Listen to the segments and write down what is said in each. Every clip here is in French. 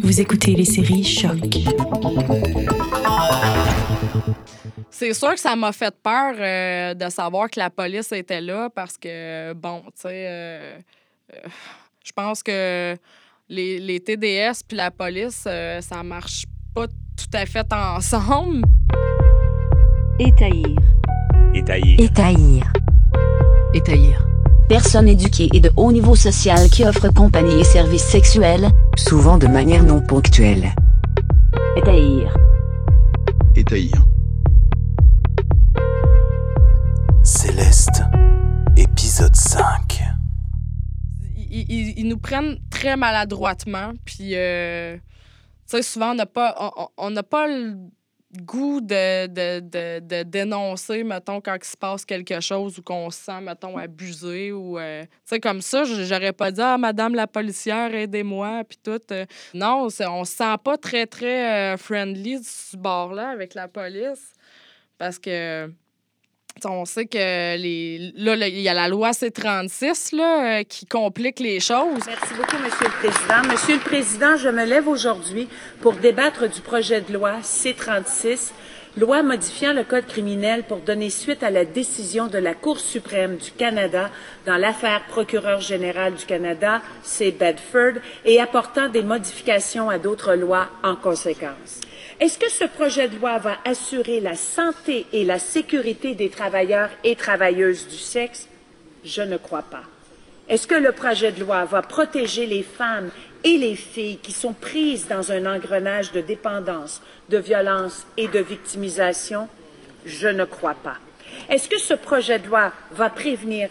Vous écoutez les séries Choc. C'est sûr que ça m'a fait peur euh, de savoir que la police était là parce que, bon, tu sais, euh, euh, je pense que les, les TDS puis la police, euh, ça marche pas tout à fait ensemble. Étaillir. Étaillir. Étaillir. Étaillir. Personne éduquée et de haut niveau social qui offre compagnie et services sexuels, Souvent de manière non ponctuelle. Étaillir. Étaillir. Céleste, épisode 5. Ils, ils- ils nous prennent très maladroitement, puis, euh, tu sais, souvent, on n'a pas, on- on- on n'a pas le goût de, de, de, de dénoncer, mettons, quand il se passe quelque chose ou qu'on se sent, mettons, abusé ou, euh, tu sais, comme ça, j'aurais pas dit « Ah, madame la policière, aidez-moi », puis tout. euh. non, on se sent pas très, très euh, friendly ce bord-là avec la police parce que... On sait que les là, là, il y a la loi C36 là, euh, qui complique les choses. Merci beaucoup, Monsieur le Président. Monsieur le Président, je me lève aujourd'hui pour débattre du projet de loi C-36, loi modifiant le Code criminel pour donner suite à la décision de la Cour suprême du Canada dans l'affaire procureur général du Canada, C. Bedford, et apportant des modifications à d'autres lois en conséquence. Est-ce que ce projet de loi va assurer la santé et la sécurité des travailleurs et travailleuses du sexe? Je ne crois pas. Est-ce que le projet de loi va protéger les femmes et les filles qui sont prises dans un engrenage de dépendance, de violence et de victimisation? Je ne crois pas. Est-ce que ce projet de loi va prévenir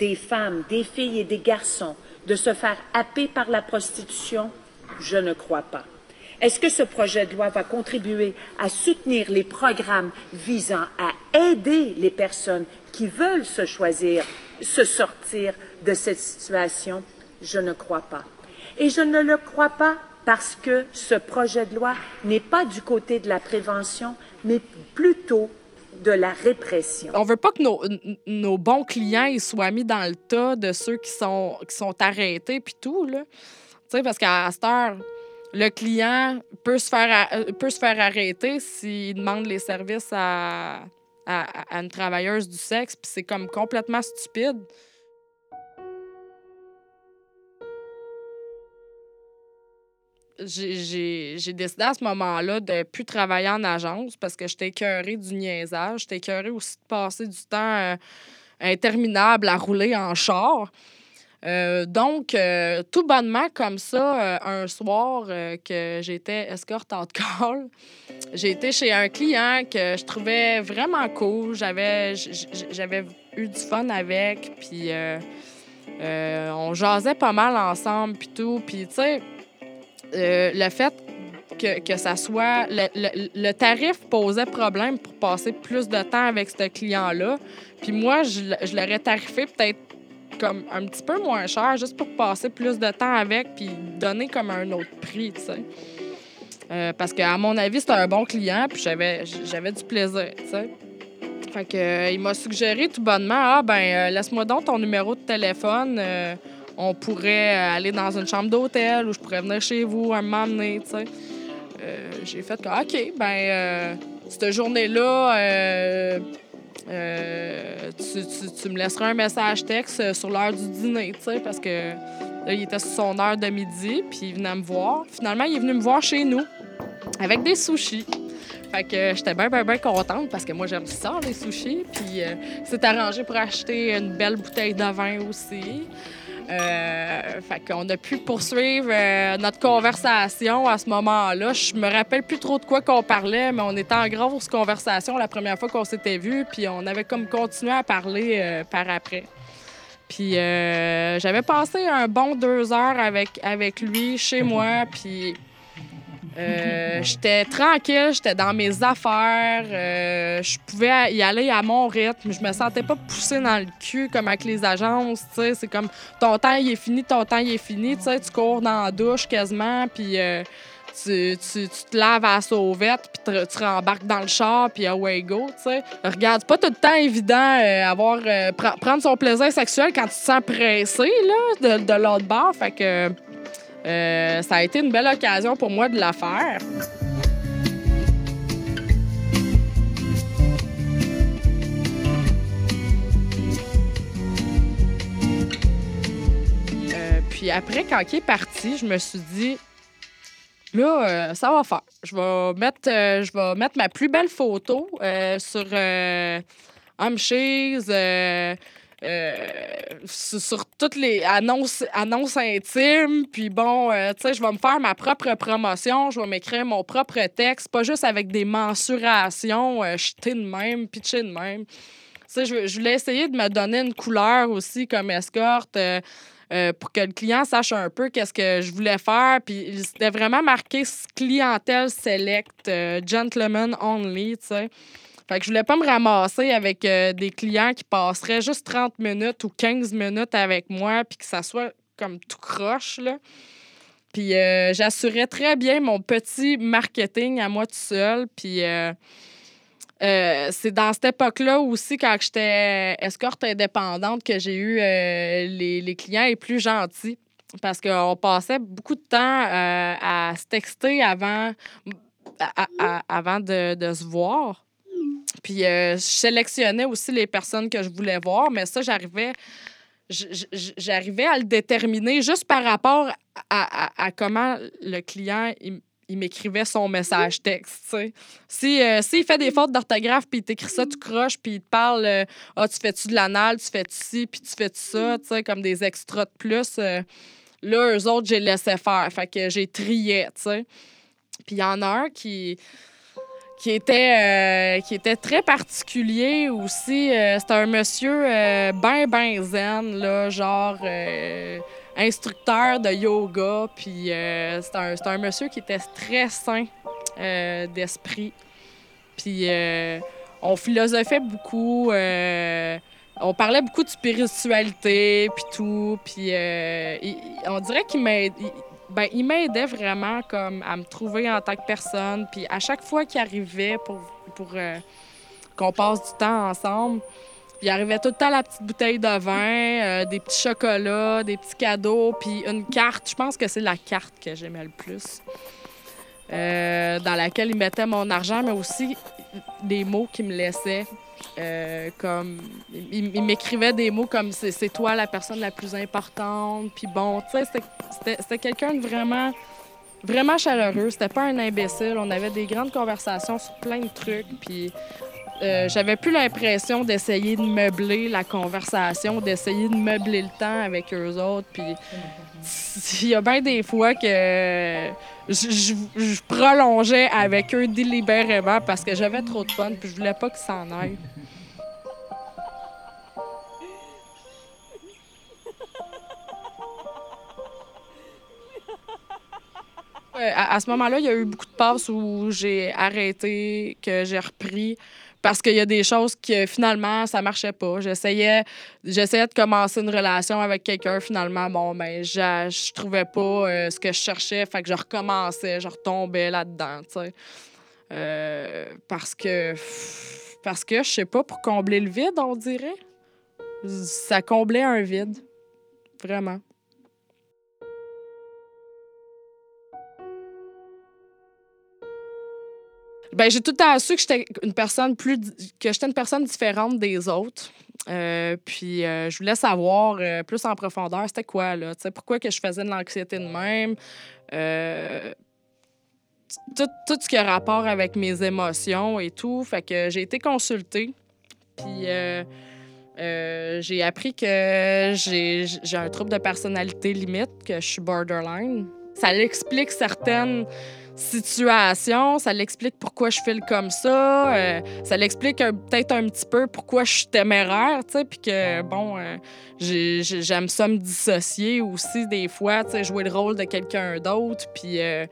des femmes, des filles et des garçons de se faire happer par la prostitution? Je ne crois pas. Est-ce que ce projet de loi va contribuer à soutenir les programmes visant à aider les personnes qui veulent se choisir, se sortir de cette situation? Je ne crois pas. Et je ne le crois pas parce que ce projet de loi n'est pas du côté de la prévention, mais plutôt de la répression. On veut pas que nos, nos bons clients soient mis dans le tas de ceux qui sont, qui sont arrêtés puis tout. Là. Tu sais, parce qu'à cette heure, le client peut se faire, euh, peut se faire arrêter s'il demande les services à, à, une travailleuse du sexe, puis c'est comme complètement stupide. J'ai décidé à ce moment-là de plus travailler en agence parce que j'étais écœurée du niaisage. J'étais écœurée aussi de passer du temps euh, interminable à rouler en char. Euh, donc, euh, tout bonnement, comme ça, euh, un soir que j'étais escorte en call, j'ai été chez un client que je trouvais vraiment cool. J'avais eu du fun avec, puis on jasait pas mal ensemble, puis tout. Puis, tu sais, le fait que, que ça soit. Le, le- le tarif posait problème pour passer plus de temps avec ce client-là. Puis moi, je, je l'aurais tarifé peut-être comme un petit peu moins cher, juste pour passer plus de temps avec, puis donner comme un autre prix, tu sais. Euh, parce qu'à mon avis, c'était un bon client, puis j'avais, j'avais du plaisir, tu sais. Fait que, euh, il m'a suggéré tout bonnement, ah ben, euh, laisse-moi donc ton numéro de téléphone. on pourrait aller dans une chambre d'hôtel ou je pourrais venir chez vous un moment tu sais. J'ai fait que, OK, ben, cette journée-là, euh, tu, tu- tu me laisseras un message texte euh, sur l'heure du dîner, tu sais, parce que là, il était sur son heure de midi, puis il venait me voir. Finalement, il est venu me voir chez nous avec des sushis. Fait que j'étais bien, bien, bien contente parce que moi, j'aime ça, les sushis. Puis euh, c'est arrangé pour acheter une belle bouteille de vin aussi. Euh, fait a pu poursuivre euh, notre conversation à ce moment-là. Je me rappelle plus trop de quoi qu'on parlait, mais on était en grosse conversation la première fois qu'on s'était vus, puis on avait comme continué à parler euh, par après. Puis euh, j'avais passé un bon deux heures avec, avec lui chez moi, puis euh, j'étais tranquille, j'étais dans mes affaires, euh, je pouvais y aller à mon rythme, je me sentais pas poussée dans le cul comme avec les agences, c'est comme ton temps il est fini, ton temps il est fini, tu cours dans la douche quasiment, puis euh, tu, tu, tu te laves à la sauvette, puis te- tu rembarques dans le char, puis away go, tu sais. Regarde, c'est pas tout le temps évident avoir, pre- prendre son plaisir sexuel quand tu te sens pressé, là, de, de l'autre bord, fait que... Euh, ça a été une belle occasion pour moi de la faire. Euh, puis après, quand il est parti, je me suis dit, là, euh, ça va faire. Je vais mettre, ma plus belle photo sur euh, euh, sur, sur toutes les annonces, annonces intimes. Puis bon, euh, tu sais, je vais me faire ma propre promotion. Je vais m'écrire mon propre texte, pas juste avec des mensurations, euh, jeter de même, pitcher de même. Tu sais, je, je voulais essayer de me donner une couleur aussi comme escorte. euh, euh, pour que le client sache un peu qu'est-ce que je voulais faire. Puis c'était vraiment marqué clientèle select, euh, gentleman only, tu sais. Fait que je voulais pas me ramasser avec euh, des clients qui passeraient juste 30 minutes ou 15 minutes avec moi, puis que ça soit comme tout croche, là. Puis euh, j'assurais très bien mon petit marketing à moi tout seul. Puis euh, c'est dans cette époque-là aussi, quand j'étais escorte indépendante, que j'ai eu les, les clients les plus gentils. Parce qu'on passait beaucoup de temps à se texter avant, avant de, de se voir. Puis euh, je sélectionnais aussi les personnes que je voulais voir, mais ça, j'arrivais à le déterminer juste par rapport à, à- à comment le client il, il m'écrivait son message texte. sais. Si, euh, s'il fait des fautes d'orthographe, puis il t'écrit ça, tu croches, puis il te parle euh, Ah, tu fais-tu de l'anal, tu fais-tu ci, puis tu fais-tu ça, comme des extras de plus. euh, là, eux autres, j'ai laissé faire. Fait que j'ai trié. Puis il y en a un qui qui était, euh, qui était très particulier aussi. Euh, C'était un monsieur euh, ben, ben zen, là, genre instructeur de yoga. Puis c'était un, un monsieur qui était très sain d'esprit. Puis on philosophait beaucoup. on parlait beaucoup de spiritualité, puis tout. Puis on dirait qu'il il- ben, il m'aidait vraiment comme à me trouver en tant que personne. Puis à chaque fois qu'il arrivait pour, pour euh, qu'on passe du temps ensemble, il arrivait tout le temps la petite bouteille de vin, euh, des petits chocolats, des petits cadeaux, puis une carte. Je pense que c'est la carte que j'aimais le plus. Euh, dans laquelle il mettait mon argent, mais aussi des mots qu'il me laissait. Euh, comme il, m'écrivait des mots comme c'est toi la personne la plus importante puis bon tu sais c'était quelqu'un de vraiment vraiment chaleureux. C'était pas un imbécile. On avait des grandes conversations sur plein de trucs puis euh, j'avais plus l'impression d'essayer de meubler la conversation d'essayer de meubler le temps avec eux autres puis il y a bien des fois que je, prolongeais avec eux délibérément parce que j'avais trop de fun puis je voulais pas qu'ils s'en aillent. Euh, À, à ce moment-là, il y a eu beaucoup de passes où j'ai arrêté, que j'ai repris parce qu'il y a des choses que finalement ça marchait pas. J'essayais j'essayais de commencer une relation avec quelqu'un finalement bon ben je, je trouvais pas euh, ce que je cherchais, fait que je recommençais, je retombais là-dedans, sais. Euh, parce que parce que je sais pas pour combler le vide, on dirait. Ça comblait un vide. Vraiment. Ben, j'ai tout le temps su que j'étais une personne plus que j'étais une personne différente des autres. Euh, puis euh, je voulais savoir euh, plus en profondeur c'était quoi là, pourquoi que je faisais de l'anxiété de même. Tout, tout ce qui a rapport avec mes émotions et tout. Fait que j'ai été consultée. Puis j'ai appris que j'ai j'ai un trouble de personnalité limite, que je suis borderline. Ça l'explique certaines situations, ça l'explique pourquoi je file comme ça, euh, ça l'explique peut-être un petit peu pourquoi je suis téméraire, tu sais, puis que, bon, euh, j'ai- j'ai- j'aime ça me dissocier aussi des fois, tu sais, jouer le rôle de quelqu'un d'autre, puis euh,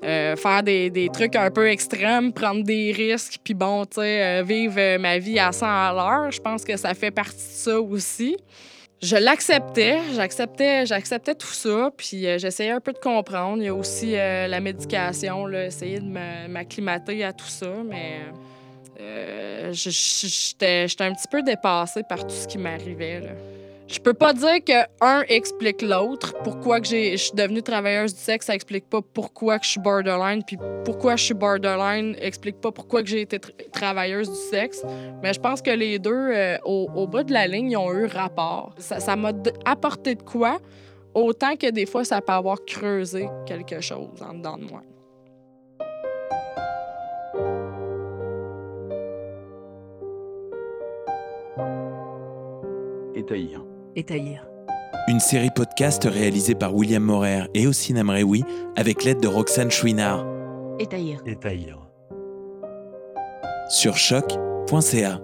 faire des, trucs un peu extrêmes, prendre des risques, puis bon, tu sais, vivre ma vie à 100 à l'heure. Je pense que ça fait partie de ça aussi. Je l'acceptais, j'acceptais, j'acceptais tout ça, puis euh, j'essayais un peu de comprendre. Il y a aussi euh, la médication, là, essayer de m'acclimater à tout ça, mais euh, j'étais un petit peu dépassée par tout ce qui m'arrivait. Je peux pas dire que un explique l'autre. Pourquoi que je suis devenue travailleuse du sexe, ça explique pas pourquoi que je suis borderline, puis pourquoi je suis borderline explique pas pourquoi que j'ai été tra- travailleuse du sexe. Mais je pense que les deux, euh, au, au bout de la ligne, ils ont eu rapport. Ça m'a apporté de quoi, autant que des fois, ça peut avoir creusé quelque chose en dedans de moi. Une série podcast réalisée par William Morer et Ossine Amreoui avec l'aide de Roxane Chouinard Étaillir. Étaillir. sur choc.ca.